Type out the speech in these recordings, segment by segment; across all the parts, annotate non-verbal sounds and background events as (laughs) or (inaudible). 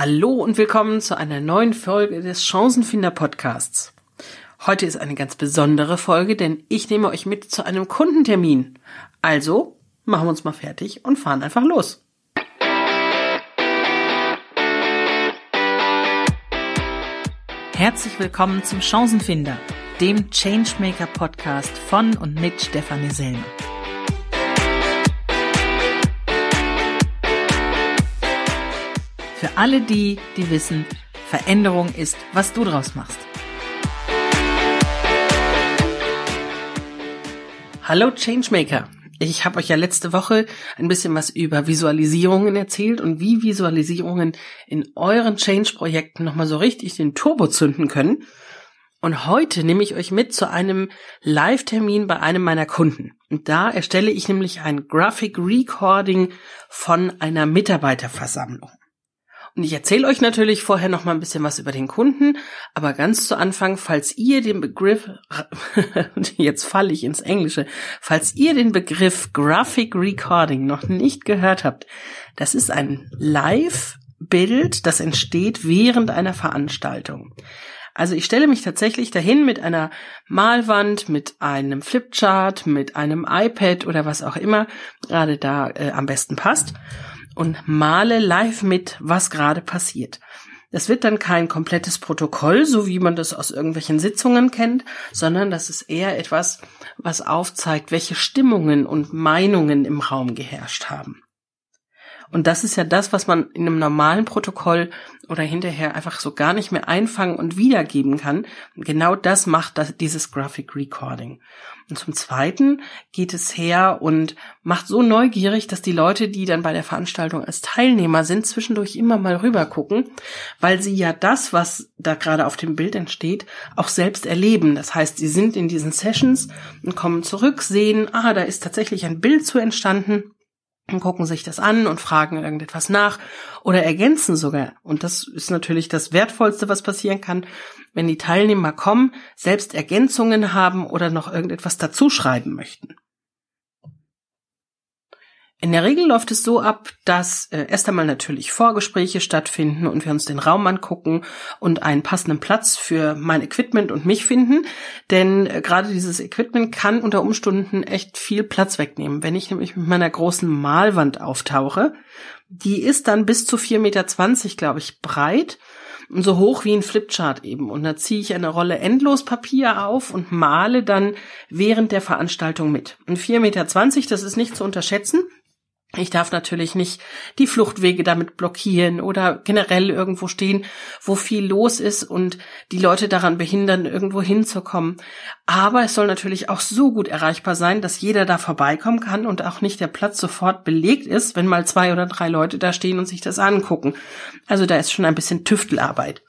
Hallo und willkommen zu einer neuen Folge des Chancenfinder Podcasts. Heute ist eine ganz besondere Folge, denn ich nehme euch mit zu einem Kundentermin. Also machen wir uns mal fertig und fahren einfach los. Herzlich willkommen zum Chancenfinder, dem Changemaker Podcast von und mit Stefanie Selmer. Für alle die, die wissen, Veränderung ist, was du draus machst. Hallo Changemaker. Ich habe euch ja letzte Woche ein bisschen was über Visualisierungen erzählt und wie Visualisierungen in euren Change-Projekten nochmal so richtig den Turbo zünden können. Und heute nehme ich euch mit zu einem Live-Termin bei einem meiner Kunden. Und da erstelle ich nämlich ein Graphic Recording von einer Mitarbeiterversammlung. Und ich erzähle euch natürlich vorher noch mal ein bisschen was über den Kunden, aber ganz zu Anfang, falls ihr den Begriff, (laughs) jetzt falle ich ins Englische, falls ihr den Begriff Graphic Recording noch nicht gehört habt, das ist ein Live-Bild, das entsteht während einer Veranstaltung. Also ich stelle mich tatsächlich dahin mit einer Malwand, mit einem Flipchart, mit einem iPad oder was auch immer gerade da äh, am besten passt und male live mit, was gerade passiert. Das wird dann kein komplettes Protokoll, so wie man das aus irgendwelchen Sitzungen kennt, sondern das ist eher etwas, was aufzeigt, welche Stimmungen und Meinungen im Raum geherrscht haben. Und das ist ja das, was man in einem normalen Protokoll oder hinterher einfach so gar nicht mehr einfangen und wiedergeben kann. genau das macht das, dieses Graphic Recording. Und zum Zweiten geht es her und macht so neugierig, dass die Leute, die dann bei der Veranstaltung als Teilnehmer sind, zwischendurch immer mal rüber gucken, weil sie ja das, was da gerade auf dem Bild entsteht, auch selbst erleben. Das heißt, sie sind in diesen Sessions und kommen zurück, sehen, ah, da ist tatsächlich ein Bild zu entstanden und gucken sich das an und fragen irgendetwas nach oder ergänzen sogar. Und das ist natürlich das Wertvollste, was passieren kann, wenn die Teilnehmer kommen, selbst Ergänzungen haben oder noch irgendetwas dazuschreiben möchten. In der Regel läuft es so ab, dass äh, erst einmal natürlich Vorgespräche stattfinden und wir uns den Raum angucken und einen passenden Platz für mein Equipment und mich finden. Denn äh, gerade dieses Equipment kann unter Umständen echt viel Platz wegnehmen. Wenn ich nämlich mit meiner großen Malwand auftauche, die ist dann bis zu 4,20 Meter, glaube ich, breit und so hoch wie ein Flipchart eben. Und da ziehe ich eine Rolle Endlospapier auf und male dann während der Veranstaltung mit. Und 4,20 Meter, das ist nicht zu unterschätzen. Ich darf natürlich nicht die Fluchtwege damit blockieren oder generell irgendwo stehen, wo viel los ist und die Leute daran behindern, irgendwo hinzukommen. Aber es soll natürlich auch so gut erreichbar sein, dass jeder da vorbeikommen kann und auch nicht der Platz sofort belegt ist, wenn mal zwei oder drei Leute da stehen und sich das angucken. Also da ist schon ein bisschen Tüftelarbeit.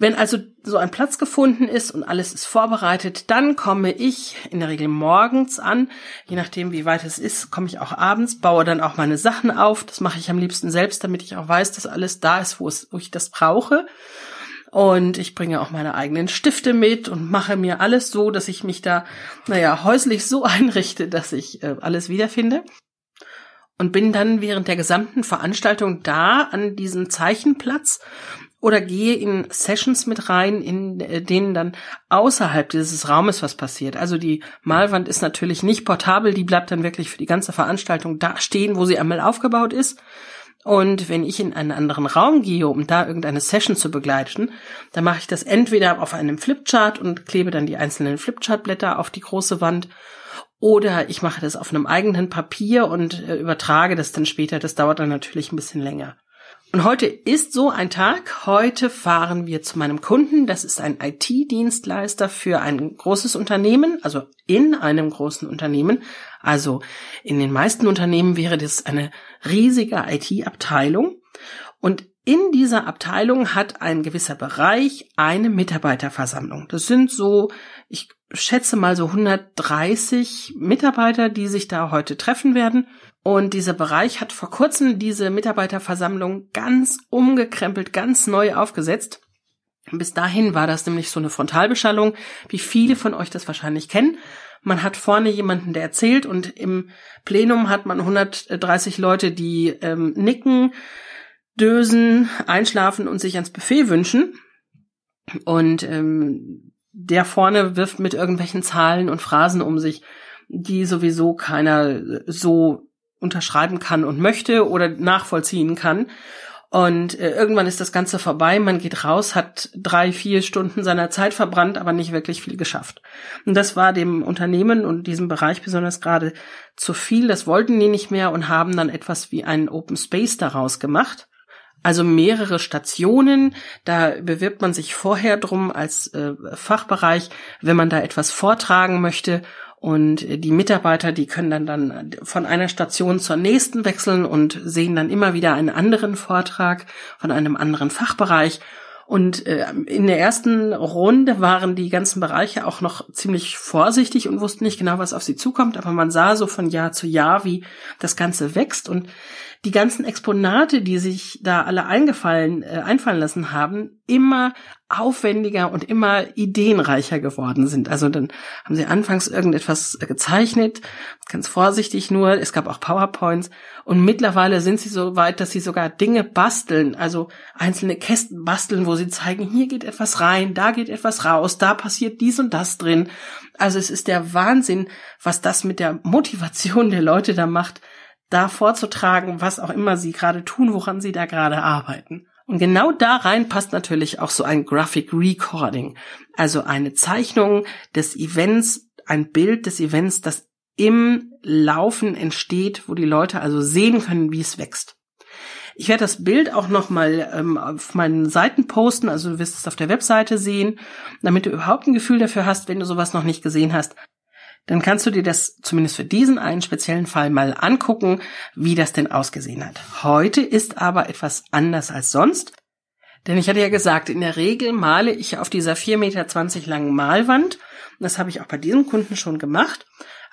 Wenn also so ein Platz gefunden ist und alles ist vorbereitet, dann komme ich in der Regel morgens an. Je nachdem, wie weit es ist, komme ich auch abends, baue dann auch meine Sachen auf. Das mache ich am liebsten selbst, damit ich auch weiß, dass alles da ist, wo, es, wo ich das brauche. Und ich bringe auch meine eigenen Stifte mit und mache mir alles so, dass ich mich da, naja, häuslich so (laughs) einrichte, dass ich äh, alles wiederfinde und bin dann während der gesamten Veranstaltung da an diesem Zeichenplatz oder gehe in Sessions mit rein, in äh, denen dann außerhalb dieses Raumes was passiert. Also die Malwand ist natürlich nicht portabel, die bleibt dann wirklich für die ganze Veranstaltung da stehen, wo sie einmal aufgebaut ist. Und wenn ich in einen anderen Raum gehe, um da irgendeine Session zu begleiten, dann mache ich das entweder auf einem Flipchart und klebe dann die einzelnen Flipchartblätter auf die große Wand oder ich mache das auf einem eigenen Papier und äh, übertrage das dann später. Das dauert dann natürlich ein bisschen länger. Und heute ist so ein Tag. Heute fahren wir zu meinem Kunden. Das ist ein IT-Dienstleister für ein großes Unternehmen, also in einem großen Unternehmen. Also in den meisten Unternehmen wäre das eine riesige IT-Abteilung. Und in dieser Abteilung hat ein gewisser Bereich eine Mitarbeiterversammlung. Das sind so, ich schätze mal so 130 Mitarbeiter, die sich da heute treffen werden. Und dieser Bereich hat vor kurzem diese Mitarbeiterversammlung ganz umgekrempelt, ganz neu aufgesetzt. Bis dahin war das nämlich so eine Frontalbeschallung, wie viele von euch das wahrscheinlich kennen. Man hat vorne jemanden, der erzählt und im Plenum hat man 130 Leute, die ähm, nicken, dösen, einschlafen und sich ans Buffet wünschen. Und ähm, der vorne wirft mit irgendwelchen Zahlen und Phrasen um sich, die sowieso keiner so unterschreiben kann und möchte oder nachvollziehen kann. Und äh, irgendwann ist das Ganze vorbei, man geht raus, hat drei, vier Stunden seiner Zeit verbrannt, aber nicht wirklich viel geschafft. Und das war dem Unternehmen und diesem Bereich besonders gerade zu viel. Das wollten die nicht mehr und haben dann etwas wie einen Open Space daraus gemacht. Also mehrere Stationen, da bewirbt man sich vorher drum als äh, Fachbereich, wenn man da etwas vortragen möchte und die Mitarbeiter, die können dann dann von einer Station zur nächsten wechseln und sehen dann immer wieder einen anderen Vortrag von einem anderen Fachbereich. Und äh, in der ersten Runde waren die ganzen Bereiche auch noch ziemlich vorsichtig und wussten nicht genau, was auf sie zukommt. Aber man sah so von Jahr zu Jahr, wie das Ganze wächst. Und die ganzen Exponate, die sich da alle eingefallen, äh, einfallen lassen haben, immer aufwendiger und immer ideenreicher geworden sind. Also dann haben sie anfangs irgendetwas gezeichnet, ganz vorsichtig nur, es gab auch PowerPoints und mittlerweile sind sie so weit, dass sie sogar Dinge basteln, also einzelne Kästen basteln, wo sie zeigen, hier geht etwas rein, da geht etwas raus, da passiert dies und das drin. Also es ist der Wahnsinn, was das mit der Motivation der Leute da macht, da vorzutragen, was auch immer sie gerade tun, woran sie da gerade arbeiten. Und genau da rein passt natürlich auch so ein Graphic Recording, also eine Zeichnung des Events, ein Bild des Events, das im Laufen entsteht, wo die Leute also sehen können, wie es wächst. Ich werde das Bild auch nochmal ähm, auf meinen Seiten posten, also du wirst es auf der Webseite sehen, damit du überhaupt ein Gefühl dafür hast, wenn du sowas noch nicht gesehen hast, dann kannst du dir das zumindest für diesen einen speziellen Fall mal angucken, wie das denn ausgesehen hat. Heute ist aber etwas anders als sonst. Denn ich hatte ja gesagt, in der Regel male ich auf dieser 4,20 Meter langen Malwand. das habe ich auch bei diesem Kunden schon gemacht.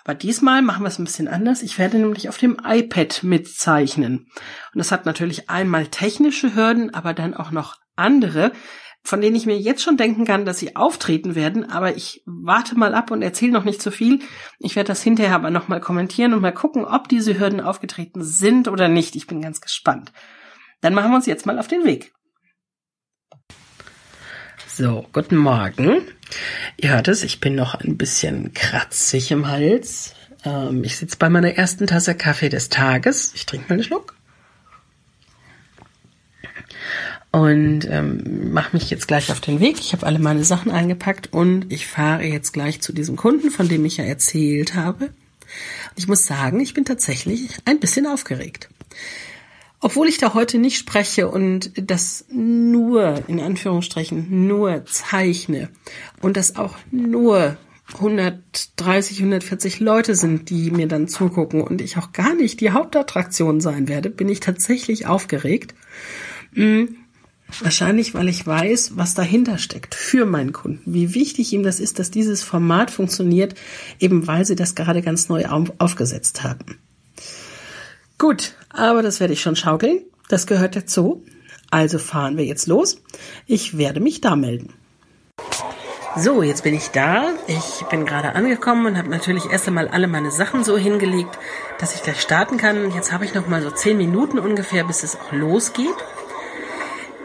Aber diesmal machen wir es ein bisschen anders. Ich werde nämlich auf dem iPad mitzeichnen. Und das hat natürlich einmal technische Hürden, aber dann auch noch andere, von denen ich mir jetzt schon denken kann, dass sie auftreten werden, aber ich warte mal ab und erzähle noch nicht zu viel. Ich werde das hinterher aber nochmal kommentieren und mal gucken, ob diese Hürden aufgetreten sind oder nicht. Ich bin ganz gespannt. Dann machen wir uns jetzt mal auf den Weg. So, guten Morgen. Ihr hört es, ich bin noch ein bisschen kratzig im Hals. Ähm, ich sitze bei meiner ersten Tasse Kaffee des Tages. Ich trinke mal einen Schluck und ähm, mache mich jetzt gleich auf den Weg. Ich habe alle meine Sachen eingepackt und ich fahre jetzt gleich zu diesem Kunden, von dem ich ja erzählt habe. ich muss sagen, ich bin tatsächlich ein bisschen aufgeregt. Obwohl ich da heute nicht spreche und das nur, in Anführungsstrichen, nur zeichne und das auch nur 130, 140 Leute sind, die mir dann zugucken und ich auch gar nicht die Hauptattraktion sein werde, bin ich tatsächlich aufgeregt. Hm, Wahrscheinlich, weil ich weiß, was dahinter steckt für meinen Kunden, wie wichtig ihm das ist, dass dieses Format funktioniert, eben weil sie das gerade ganz neu aufgesetzt haben. Gut, aber das werde ich schon schaukeln. Das gehört dazu. Also fahren wir jetzt los. Ich werde mich da melden. So, jetzt bin ich da. Ich bin gerade angekommen und habe natürlich erst einmal alle meine Sachen so hingelegt, dass ich gleich starten kann. Jetzt habe ich noch mal so zehn Minuten ungefähr, bis es auch losgeht.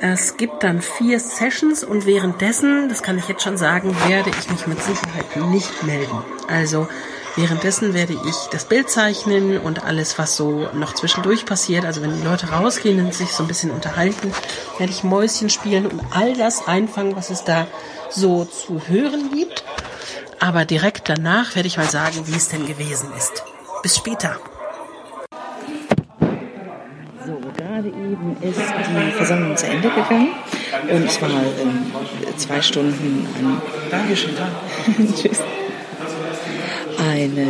Es gibt dann vier Sessions und währenddessen, das kann ich jetzt schon sagen, werde ich mich mit Sicherheit nicht melden. Also währenddessen werde ich das Bild zeichnen und alles, was so noch zwischendurch passiert. Also wenn die Leute rausgehen und sich so ein bisschen unterhalten, werde ich Mäuschen spielen und all das einfangen, was es da so zu hören gibt. Aber direkt danach werde ich mal sagen, wie es denn gewesen ist. Bis später. gerade eben ist die Versammlung zu Ende gegangen und es war ähm, zwei Stunden ein Dankeschön, (laughs) Tschüss. Eine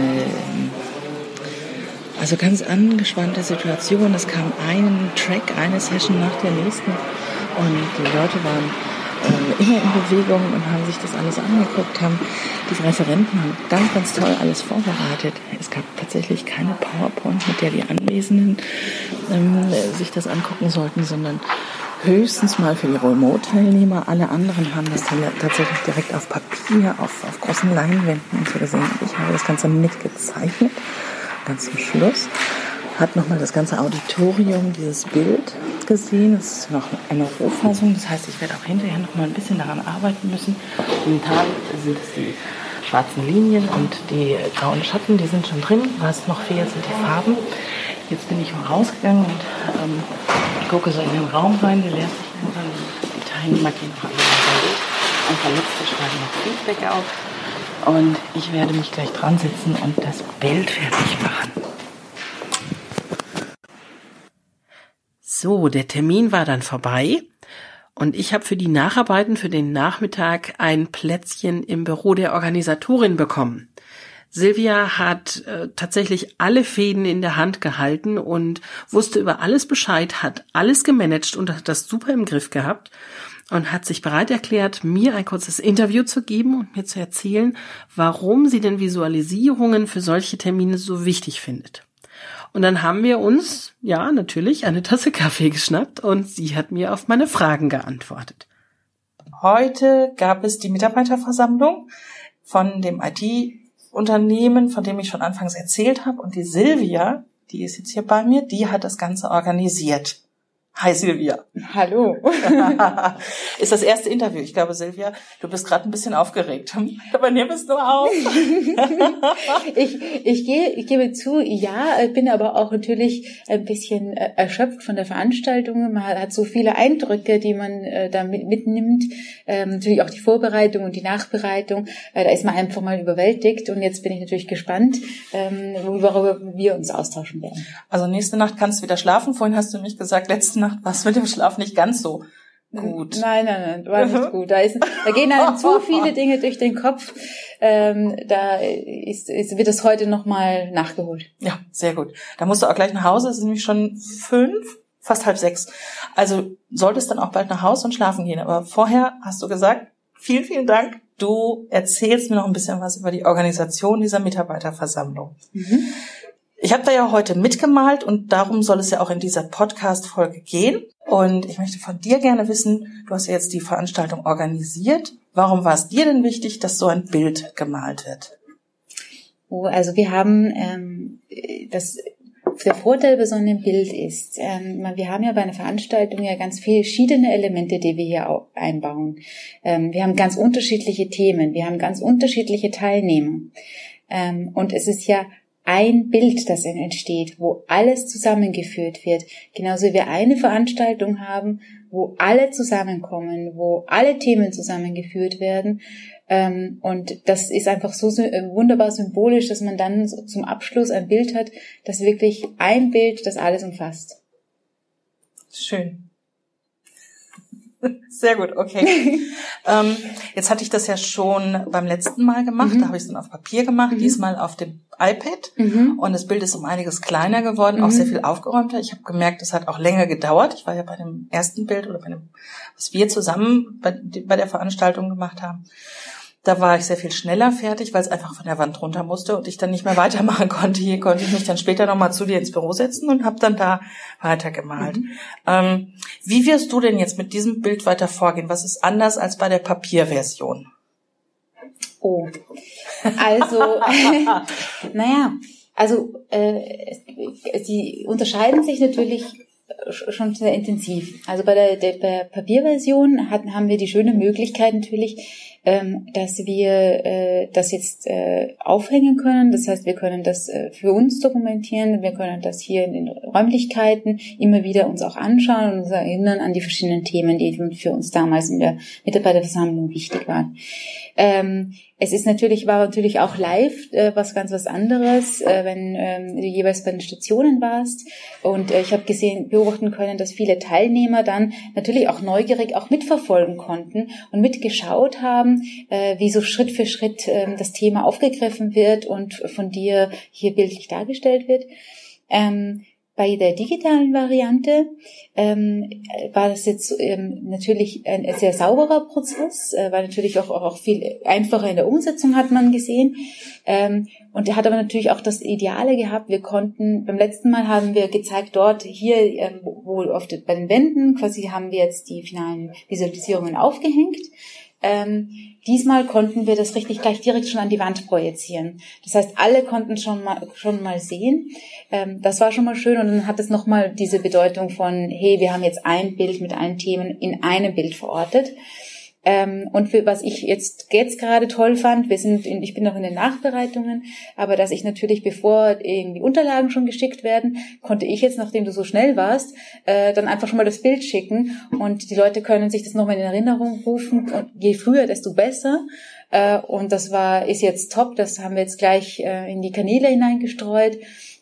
also ganz angespannte Situation. Es kam ein Track, eine Session nach der nächsten und die Leute waren äh, immer in Bewegung und haben sich das alles angeguckt, haben die Referenten haben ganz, ganz toll alles vorbereitet. Es gab tatsächlich keine PowerPoint, mit der die Anwesenden ähm, sich das angucken sollten, sondern höchstens mal für die Remote-Teilnehmer. Alle anderen haben das tatsächlich direkt auf Papier, auf, auf großen Leinwänden und so gesehen. Ich habe das Ganze mitgezeichnet, ganz zum Schluss hat nochmal das ganze Auditorium, dieses Bild gesehen. Das ist noch eine Rohfassung. Das heißt, ich werde auch hinterher nochmal ein bisschen daran arbeiten müssen. Momentan sind es die schwarzen Linien und die grauen Schatten, die sind schon drin. Was noch fehlt, sind die Farben. Jetzt bin ich mal rausgegangen und ähm, gucke so in den Raum rein. Der leert sich langsam. Die Teilnehmer noch alle und Verletzte schreiben noch Feedback auf. Und ich werde mich gleich dran setzen und das Bild fertig machen. So, der Termin war dann vorbei und ich habe für die Nacharbeiten für den Nachmittag ein Plätzchen im Büro der Organisatorin bekommen. Silvia hat äh, tatsächlich alle Fäden in der Hand gehalten und wusste über alles Bescheid, hat alles gemanagt und hat das super im Griff gehabt und hat sich bereit erklärt, mir ein kurzes Interview zu geben und mir zu erzählen, warum sie denn Visualisierungen für solche Termine so wichtig findet. Und dann haben wir uns, ja, natürlich eine Tasse Kaffee geschnappt und sie hat mir auf meine Fragen geantwortet. Heute gab es die Mitarbeiterversammlung von dem IT-Unternehmen, von dem ich schon anfangs erzählt habe. Und die Silvia, die ist jetzt hier bei mir, die hat das Ganze organisiert. Hi Silvia. Hallo. (laughs) ist das erste Interview. Ich glaube, Silvia, du bist gerade ein bisschen aufgeregt. (laughs) Aber nimm es nur auf. (laughs) ich, ich, gehe, ich gebe zu, ja, bin aber auch natürlich ein bisschen äh, erschöpft von der Veranstaltung. Man hat so viele Eindrücke, die man äh, da mitnimmt. Ähm, natürlich auch die Vorbereitung und die Nachbereitung. Äh, da ist man einfach mal überwältigt. Und jetzt bin ich natürlich gespannt, ähm, worüber wir uns austauschen werden. Also nächste Nacht kannst du wieder schlafen. Vorhin hast du nämlich gesagt, letzte Nacht war es mit dem Schlaf nicht ganz so gut. Nein, nein, nein, war nicht (laughs) gut. Da, ist, da gehen einem zu viele Dinge durch den Kopf. Ähm, da ist, ist, wird es heute nochmal nachgeholt. Ja, sehr gut. Da musst du auch gleich nach Hause. Es ist nämlich schon fünf, fast halb sechs. Also solltest dann auch bald nach Hause und schlafen gehen. Aber vorher hast du gesagt, vielen, vielen Dank. Du erzählst mir noch ein bisschen was über die Organisation dieser Mitarbeiterversammlung. Mhm. Ich habe da ja heute mitgemalt und darum soll es ja auch in dieser Podcast-Folge gehen. Und ich möchte von dir gerne wissen, du hast ja jetzt die Veranstaltung organisiert. Warum war es dir denn wichtig, dass so ein Bild gemalt wird? Oh, also wir haben ähm, das der Vorteil bei so einem Bild ist, ähm, wir haben ja bei einer Veranstaltung ja ganz viele verschiedene Elemente, die wir hier einbauen. Ähm, wir haben ganz unterschiedliche Themen, wir haben ganz unterschiedliche Teilnehmer. Ähm, und es ist ja ein Bild, das entsteht, wo alles zusammengeführt wird. Genauso wie wir eine Veranstaltung haben, wo alle zusammenkommen, wo alle Themen zusammengeführt werden. Ähm, und das ist einfach so äh, wunderbar symbolisch, dass man dann zum Abschluss ein Bild hat, das wirklich ein Bild, das alles umfasst. Schön. Sehr gut, okay. (laughs) ähm, jetzt hatte ich das ja schon beim letzten Mal gemacht. Mhm. Da habe ich es dann auf Papier gemacht, mhm. diesmal auf dem iPad. Mhm. Und das Bild ist um einiges kleiner geworden, auch sehr mhm. viel aufgeräumter. Ich habe gemerkt, es hat auch länger gedauert. Ich war ja bei dem ersten Bild oder bei dem, was wir zusammen bei, bei der Veranstaltung gemacht haben. Da war ich sehr viel schneller fertig, weil es einfach von der Wand runter musste und ich dann nicht mehr weitermachen (laughs) konnte. Hier konnte ich mich dann später nochmal zu dir ins Büro setzen und habe dann da weitergemalt. Mhm. Ähm, wie wirst du denn jetzt mit diesem Bild weiter vorgehen? Was ist anders als bei der Papierversion? Oh, also, (laughs) (laughs) naja, also äh, sie unterscheiden sich natürlich schon sehr intensiv. Also bei der, der, der Papierversion hatten, haben wir die schöne Möglichkeit natürlich, ähm, dass wir äh, das jetzt äh, aufhängen können. Das heißt, wir können das äh, für uns dokumentieren, wir können das hier in den Räumlichkeiten immer wieder uns auch anschauen und uns erinnern an die verschiedenen Themen, die für uns damals in der Mitarbeiterversammlung wichtig waren. Ähm, es ist natürlich, war natürlich auch live äh, was ganz was anderes, äh, wenn ähm, du jeweils bei den Stationen warst. Und äh, ich habe gesehen, beobachten können, dass viele Teilnehmer dann natürlich auch neugierig auch mitverfolgen konnten und mitgeschaut haben, äh, wie so Schritt für Schritt äh, das Thema aufgegriffen wird und von dir hier bildlich dargestellt wird. Ähm, bei der digitalen Variante ähm, war das jetzt ähm, natürlich ein sehr sauberer Prozess, äh, war natürlich auch, auch viel einfacher in der Umsetzung, hat man gesehen. Ähm, und er hat aber natürlich auch das Ideale gehabt. Wir konnten, beim letzten Mal haben wir gezeigt, dort hier, ähm, wo de, bei den Wänden, quasi haben wir jetzt die finalen Visualisierungen aufgehängt. Ähm, diesmal konnten wir das richtig gleich direkt schon an die Wand projizieren. Das heißt, alle konnten schon mal, schon mal sehen. Ähm, das war schon mal schön und dann hat es nochmal diese Bedeutung von, hey, wir haben jetzt ein Bild mit allen Themen in einem Bild verortet. Ähm, und für, was ich jetzt, jetzt gerade toll fand, wir sind in, ich bin noch in den Nachbereitungen, aber dass ich natürlich, bevor irgendwie Unterlagen schon geschickt werden, konnte ich jetzt, nachdem du so schnell warst, äh, dann einfach schon mal das Bild schicken und die Leute können sich das nochmal in Erinnerung rufen und je früher, desto besser. Äh, und das war, ist jetzt top, das haben wir jetzt gleich äh, in die Kanäle hineingestreut.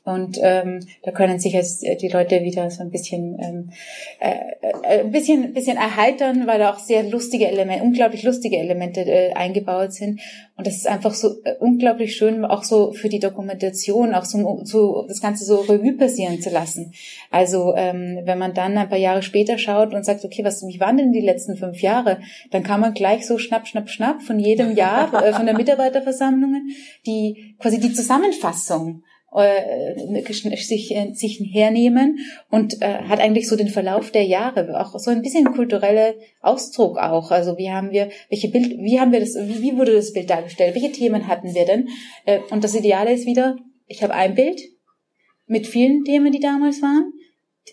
Und ähm, da können sich jetzt äh, die Leute wieder so ein bisschen ähm, äh, äh, ein bisschen bisschen erheitern, weil da auch sehr lustige Elemente, unglaublich lustige Elemente äh, eingebaut sind. Und das ist einfach so äh, unglaublich schön, auch so für die Dokumentation, auch so, so das Ganze so Revue passieren zu lassen. Also ähm, wenn man dann ein paar Jahre später schaut und sagt, okay, was wie waren denn die letzten fünf Jahre, dann kann man gleich so schnapp, schnapp, schnapp von jedem Jahr äh, von der (laughs) Mitarbeiterversammlungen die quasi die Zusammenfassung sich, äh, sich hernehmen und äh, hat eigentlich so den Verlauf der Jahre, auch so ein bisschen kulturelle Ausdruck auch. Also wie haben wir, welche Bild, wie haben wir das, wie, wurde das Bild dargestellt, welche Themen hatten wir denn? Äh, und das Ideale ist wieder, ich habe ein Bild mit vielen Themen, die damals waren.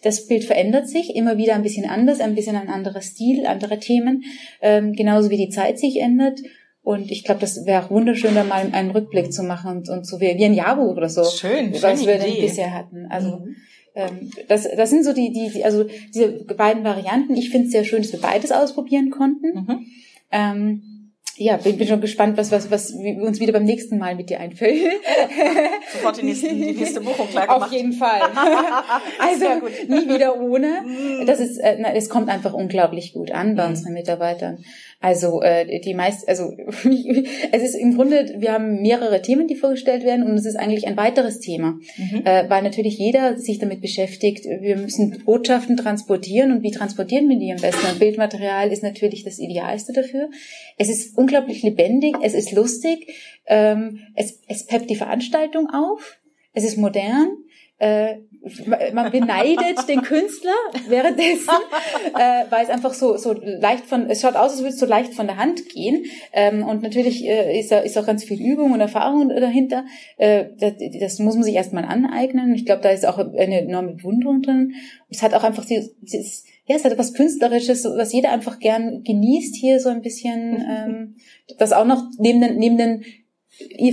Das Bild verändert sich immer wieder ein bisschen anders, ein bisschen ein anderer Stil, andere Themen, ähm, genauso wie die Zeit sich ändert. Und ich glaube, das wäre auch wunderschön, da mal einen Rückblick zu machen und, und so wie, wie ein Jahrbuch oder so. Schön, was wir denn bisher hatten. Also mhm. ähm, das, das sind so die, die, die, also diese beiden Varianten. Ich finde es sehr schön, dass wir beides ausprobieren konnten. Mhm. Ähm, ja, bin, bin schon gespannt, was, was, was uns wieder beim nächsten Mal mit dir einfällt. (laughs) Sofort die, nächsten, die nächste Buchung klar gemacht. Auf jeden Fall. (laughs) also nie wieder ohne. Mhm. Das ist, äh, es kommt einfach unglaublich gut an bei mhm. unseren Mitarbeitern. Also äh, die meist, also (laughs) es ist im Grunde, wir haben mehrere Themen, die vorgestellt werden und es ist eigentlich ein weiteres Thema, mhm. äh, weil natürlich jeder sich damit beschäftigt. Wir müssen Botschaften transportieren und wie transportieren wir die am besten? Und Bildmaterial ist natürlich das Idealste dafür. Es ist unglaublich lebendig, es ist lustig, ähm, es, es peppt die Veranstaltung auf, es ist modern äh, man beneidet den Künstler währenddessen, (laughs) äh, weil es einfach so so leicht von, es schaut aus, als würde es so leicht von der Hand gehen. Ähm, und natürlich äh, ist, da, ist auch ganz viel Übung und Erfahrung dahinter. Äh, das, das muss man sich erstmal aneignen. Ich glaube, da ist auch eine enorme Bewunderung drin. Es hat auch einfach dieses, ja, es hat etwas Künstlerisches, was jeder einfach gern genießt, hier so ein bisschen, ähm, das auch noch neben den, neben den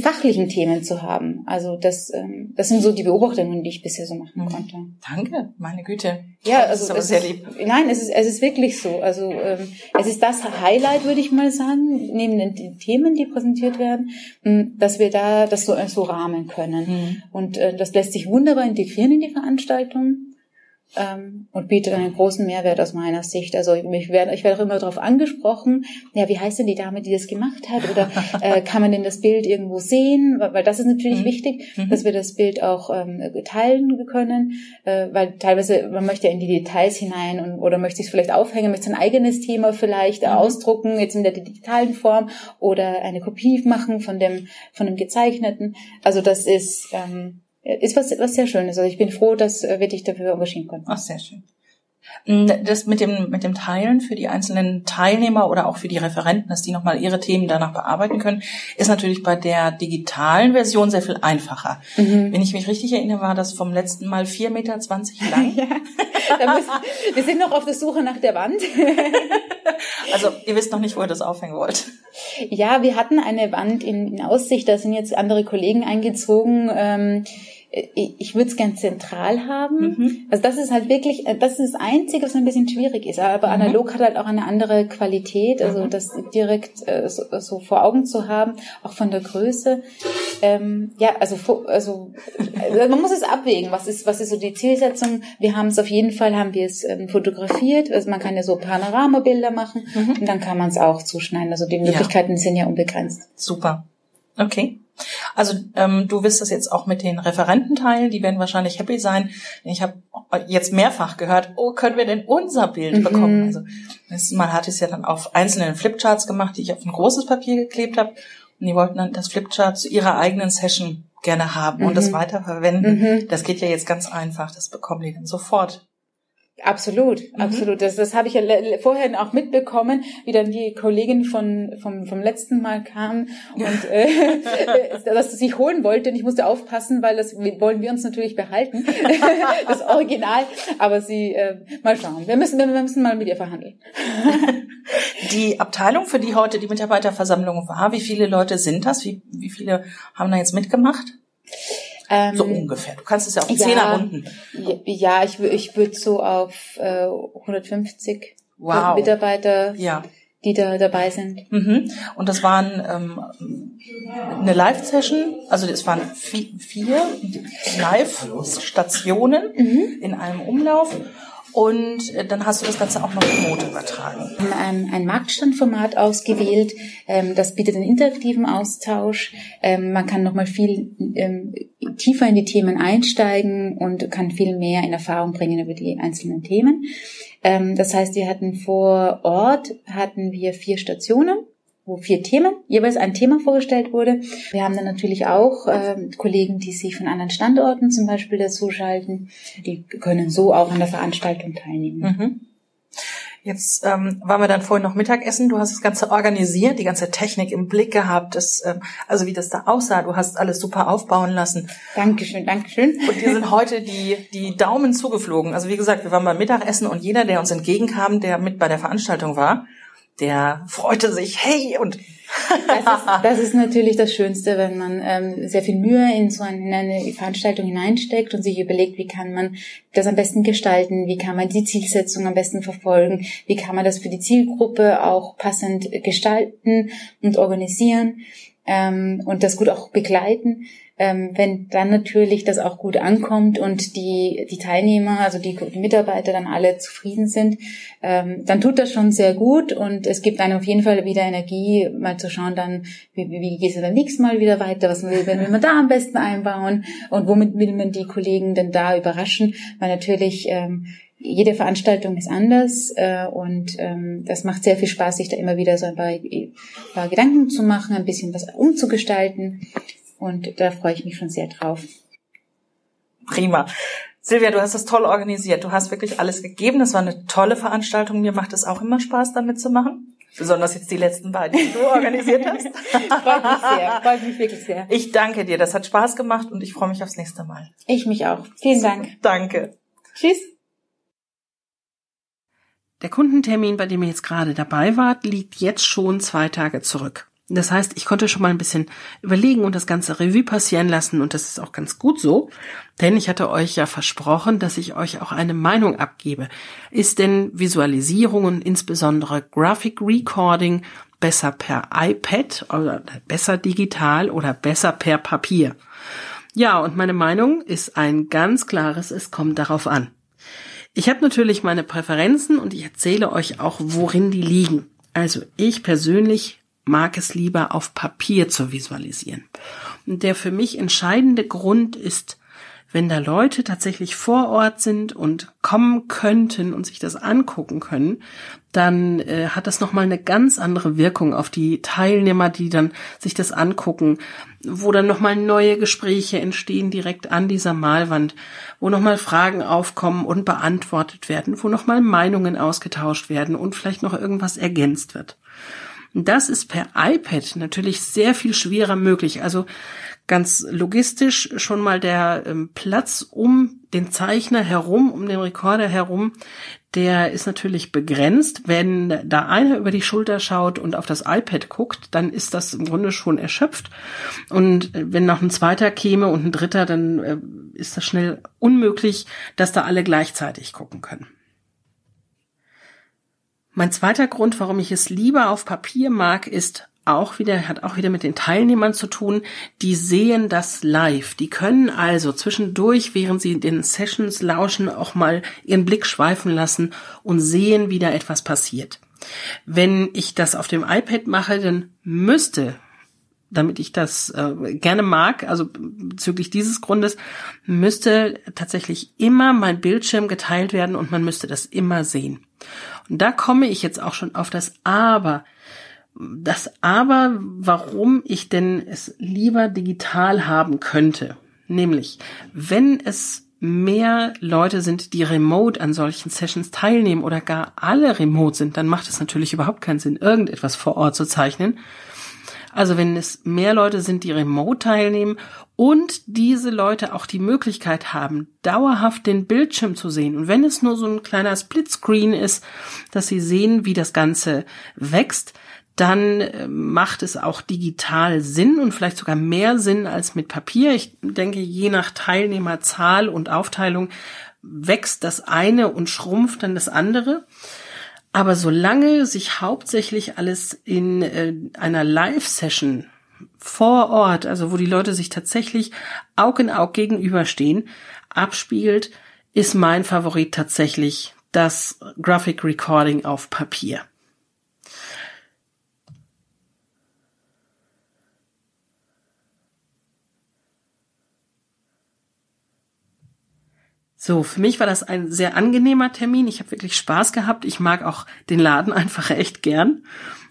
fachlichen Themen zu haben. Also das, ähm, das sind so die Beobachtungen, die ich bisher so machen mhm. konnte. Danke, meine Güte. Ja, also das ist aber sehr lieb. Ist, nein, es ist es ist wirklich so. Also ähm, es ist das Highlight, würde ich mal sagen, neben den, den Themen, die präsentiert werden, dass wir da das so so rahmen können. Mhm. Und äh, das lässt sich wunderbar integrieren in die Veranstaltung ähm, und bietet einen großen Mehrwert aus meiner Sicht. Also ich werde, ich werde auch immer darauf angesprochen, ja, wie heißt denn die Dame, die das gemacht hat? Oder (laughs) äh, kann man denn das Bild irgendwo sehen? Weil, weil das ist natürlich mhm. wichtig, mhm. dass wir das Bild auch ähm, teilen können, äh, weil teilweise man möchte ja in die Details hinein und, oder möchte sich vielleicht aufhängen, möchte sein eigenes Thema vielleicht mhm. ausdrucken, jetzt in der digitalen Form oder eine Kopie machen von dem von dem gezeichneten. Also das ist ähm, ist was, was sehr Schönes. Also ich bin froh, dass äh, wir dich dafür engagieren konnten. Ach, sehr schön. Mm, das mit dem, mit dem Teilen für die einzelnen Teilnehmer oder auch für die Referenten, dass die nochmal ihre Themen danach bearbeiten können, ist natürlich bei der digitalen Version sehr viel einfacher. Mhm. Wenn ich mich richtig erinnere, war das vom letzten Mal 4,20 Meter lang. (laughs) ja. Müssen, wir sind noch auf der Suche nach der Wand. (laughs) also ihr wisst noch nicht, wo ihr das aufhängen wollt. Ja, wir hatten eine Wand in, in Aussicht, da sind jetzt andere Kollegen eingezogen. Ähm, ich würde es gern zentral haben. Mhm. Also das ist halt wirklich, äh, das ist das Einzige, was ein bisschen schwierig ist. Aber mhm. analog hat halt auch eine andere Qualität, also mhm. das direkt äh, so, so, vor Augen zu haben, auch von der Größe. Ähm, ja, also, also also man muss es abwägen. Was ist, was ist so die Zielsetzung? Wir haben es auf jeden Fall, haben wir es ähm, fotografiert. Also man kann ja so Panoramabilder machen mhm. und dann kann man es auch zuschneiden. Also die Möglichkeiten ja. sind ja unbegrenzt. Super. Okay. Also ähm, du wirst das jetzt auch mit den Referenten teilen, die werden wahrscheinlich happy sein. Ich habe jetzt mehrfach gehört, oh, können wir denn unser Bild mhm. bekommen? Also das Mal hat es ja dann auf einzelnen Flipcharts gemacht, die ich auf ein großes Papier geklebt habe. Und die wollten dann das Flipchart zu ihrer eigenen Session gerne haben mhm. und das mhm. weiterverwenden. Mhm. Das geht ja jetzt ganz einfach, das bekommen die dann sofort Absolut, mhm. absolut. Das, das habe ich ja vorher auch mitbekommen, wie dann die Kollegin von vom, vom letzten Mal kam und äh, (laughs) dass sie sich holen wollte. Und ich musste aufpassen, weil das wollen wir uns natürlich behalten, (laughs) das Original. Aber sie äh, mal schauen. Wir müssen wir müssen mal mit ihr verhandeln. (laughs) Die Abteilung, für die heute die Mitarbeiterversammlung war, wie viele Leute sind das? Wie, wie viele haben da jetzt mitgemacht? Ähm, so ungefähr. Du kannst es ja auf ja, runden. Ja, ich, ich würde so auf äh, 150 wow. Mitarbeiter, ja. die da dabei sind. Mhm. Und das waren ähm, eine Live-Session, also es waren vier Live-Stationen mhm. in einem Umlauf. Und äh, dann hast du das Ganze auch noch remote übertragen. Wir haben ein, ein Marktstandformat ausgewählt. Ähm, das bietet einen interaktiven Austausch. Ähm, man kann nochmal viel ähm, tiefer in die Themen einsteigen und kann viel mehr in Erfahrung bringen über die einzelnen Themen. Das heißt, wir hatten vor Ort hatten wir vier Stationen wo vier Themen, jeweils ein Thema vorgestellt wurde. Wir haben dann natürlich auch äh, Kollegen, die sich von anderen Standorten zum Beispiel dazu schalten. Die können so auch an der Veranstaltung teilnehmen. Mhm. Jetzt ähm, waren wir dann vorhin noch Mittagessen. Du hast das Ganze organisiert, die ganze Technik im Blick gehabt. Das, ähm, also wie das da aussah. Du hast alles super aufbauen lassen. Dankeschön, Dankeschön. Und dir sind heute die, die Daumen zugeflogen. Also wie gesagt, wir waren beim Mittagessen und jeder, der uns entgegenkam, der mit bei der Veranstaltung war, der freute sich, hey, und das ist, das ist natürlich das Schönste, wenn man ähm, sehr viel Mühe in so eine, in eine Veranstaltung hineinsteckt und sich überlegt, wie kann man das am besten gestalten, wie kann man die Zielsetzung am besten verfolgen, wie kann man das für die Zielgruppe auch passend gestalten und organisieren ähm, und das gut auch begleiten ähm, wenn dann natürlich das auch gut ankommt und die, die Teilnehmer, also die, die Mitarbeiter dann alle zufrieden sind, ähm, dann tut das schon sehr gut und es gibt einem auf jeden Fall wieder Energie, mal zu schauen dann, wie, wie geht es dann nächstes Mal wieder weiter, was will, will man da am besten einbauen und womit will man die Kollegen denn da überraschen, weil natürlich ähm, jede Veranstaltung ist anders äh, und ähm, das macht sehr viel Spaß, sich da immer wieder so ein paar, ein paar Gedanken zu machen, ein bisschen was umzugestalten und da freue ich mich schon sehr drauf. Prima. Silvia, du hast das toll organisiert. Du hast wirklich alles gegeben. Das war eine tolle Veranstaltung. Mir macht es auch immer Spaß, damit zu machen. Besonders jetzt die letzten beiden, die du (laughs) organisiert hast. freut mich sehr. Freut mich wirklich sehr. Ich danke dir. Das hat Spaß gemacht und ich freue mich aufs nächste Mal. Ich mich auch. Vielen Dank. Danke. Tschüss. Der Kundentermin, bei dem ihr jetzt gerade dabei wart, liegt jetzt schon zwei Tage zurück. Das heißt, ich konnte schon mal ein bisschen überlegen und das ganze Revue passieren lassen und das ist auch ganz gut so, denn ich hatte euch ja versprochen, dass ich euch auch eine Meinung abgebe. Ist denn Visualisierung und insbesondere Graphic Recording besser per iPad oder besser digital oder besser per Papier? Ja, und meine Meinung ist ein ganz klares, es kommt darauf an. Ich habe natürlich meine Präferenzen und ich erzähle euch auch, worin die liegen. Also ich persönlich mag es lieber auf Papier zu visualisieren. Und der für mich entscheidende Grund ist, wenn da Leute tatsächlich vor Ort sind und kommen könnten und sich das angucken können, dann äh, hat das nochmal eine ganz andere Wirkung auf die Teilnehmer, die dann sich das angucken, wo dann nochmal neue Gespräche entstehen direkt an dieser Malwand, wo nochmal Fragen aufkommen und beantwortet werden, wo nochmal Meinungen ausgetauscht werden und vielleicht noch irgendwas ergänzt wird. Das ist per iPad natürlich sehr viel schwerer möglich. Also ganz logistisch schon mal der ähm, Platz um den Zeichner herum, um den Rekorder herum, der ist natürlich begrenzt. Wenn da einer über die Schulter schaut und auf das iPad guckt, dann ist das im Grunde schon erschöpft. Und äh, wenn noch ein zweiter käme und ein dritter, dann äh, ist das schnell unmöglich, dass da alle gleichzeitig gucken können. Mein zweiter Grund, warum ich es lieber auf Papier mag, ist auch wieder, hat auch wieder mit den Teilnehmern zu tun, die sehen das live. Die können also zwischendurch, während sie den Sessions lauschen, auch mal ihren Blick schweifen lassen und sehen, wie da etwas passiert. Wenn ich das auf dem iPad mache, dann müsste, damit ich das äh, gerne mag, also bezüglich dieses Grundes, müsste tatsächlich immer mein Bildschirm geteilt werden und man müsste das immer sehen. Und da komme ich jetzt auch schon auf das Aber. Das Aber, warum ich denn es lieber digital haben könnte. Nämlich, wenn es mehr Leute sind, die remote an solchen Sessions teilnehmen oder gar alle remote sind, dann macht es natürlich überhaupt keinen Sinn, irgendetwas vor Ort zu zeichnen. Also wenn es mehr Leute sind, die remote teilnehmen und diese Leute auch die Möglichkeit haben, dauerhaft den Bildschirm zu sehen. Und wenn es nur so ein kleiner Splitscreen ist, dass sie sehen, wie das Ganze wächst, dann äh, macht es auch digital Sinn und vielleicht sogar mehr Sinn als mit Papier. Ich denke, je nach Teilnehmerzahl und Aufteilung wächst das eine und schrumpft dann das andere. Aber solange sich hauptsächlich alles in äh, einer Live-Session vor Ort, also wo die Leute sich tatsächlich Aug in Aug gegenüberstehen, abspielt, ist mein Favorit tatsächlich das Graphic Recording auf Papier. So, für mich war das ein sehr angenehmer Termin. Ich habe wirklich Spaß gehabt. Ich mag auch den Laden (laughs) einfach echt gern.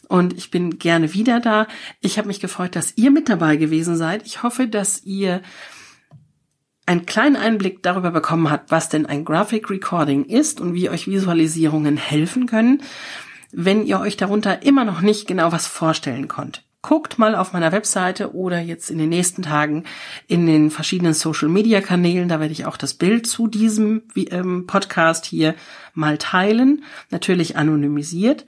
Und ich bin gerne wieder da. Ich habe mich gefreut, dass ihr mit dabei gewesen seid. Ich hoffe, dass ihr einen kleinen Einblick darüber bekommen habt, was denn ein Graphic Recording ist und wie euch Visualisierungen helfen können, wenn ihr euch darunter immer noch nicht genau was vorstellen konnt guckt mal auf meiner Webseite oder jetzt in den nächsten Tagen in den verschiedenen Social Media Kanälen. Da werde ich auch das Bild zu diesem ähm, Podcast hier mal teilen. Natürlich anonymisiert.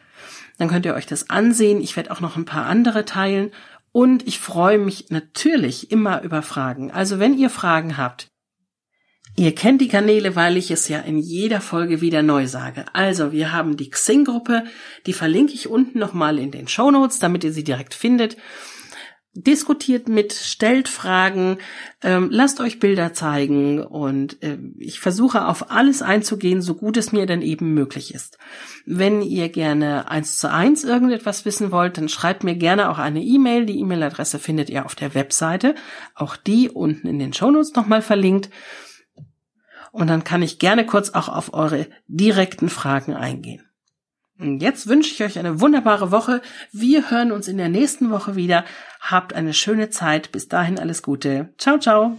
Dann könnt ihr euch das ansehen. Ich werde auch noch ein paar andere teilen. Und ich freue mich natürlich immer über Fragen. Also wenn ihr Fragen habt, Ihr kennt die Kanäle, weil ich es ja in jeder Folge wieder neu sage. Also, wir haben die Xing-Gruppe, die verlinke ich unten nochmal in den Show Notes, damit ihr sie direkt findet. Diskutiert mit, stellt Fragen, ähm, lasst euch Bilder zeigen und äh, ich versuche auf alles einzugehen, so gut es mir denn eben möglich ist. Wenn ihr gerne eins zu eins irgendetwas wissen wollt, dann schreibt mir gerne auch eine E-Mail. Die E-Mail-Adresse findet ihr auf der Webseite. Auch die unten in den Shownotes nochmal verlinkt. Und dann kann ich gerne kurz auch auf eure direkten Fragen eingehen. Und jetzt wünsche ich euch eine wunderbare Woche. Wir hören uns in der nächsten Woche wieder. Habt eine schöne Zeit. Bis dahin alles Gute. Ciao, ciao.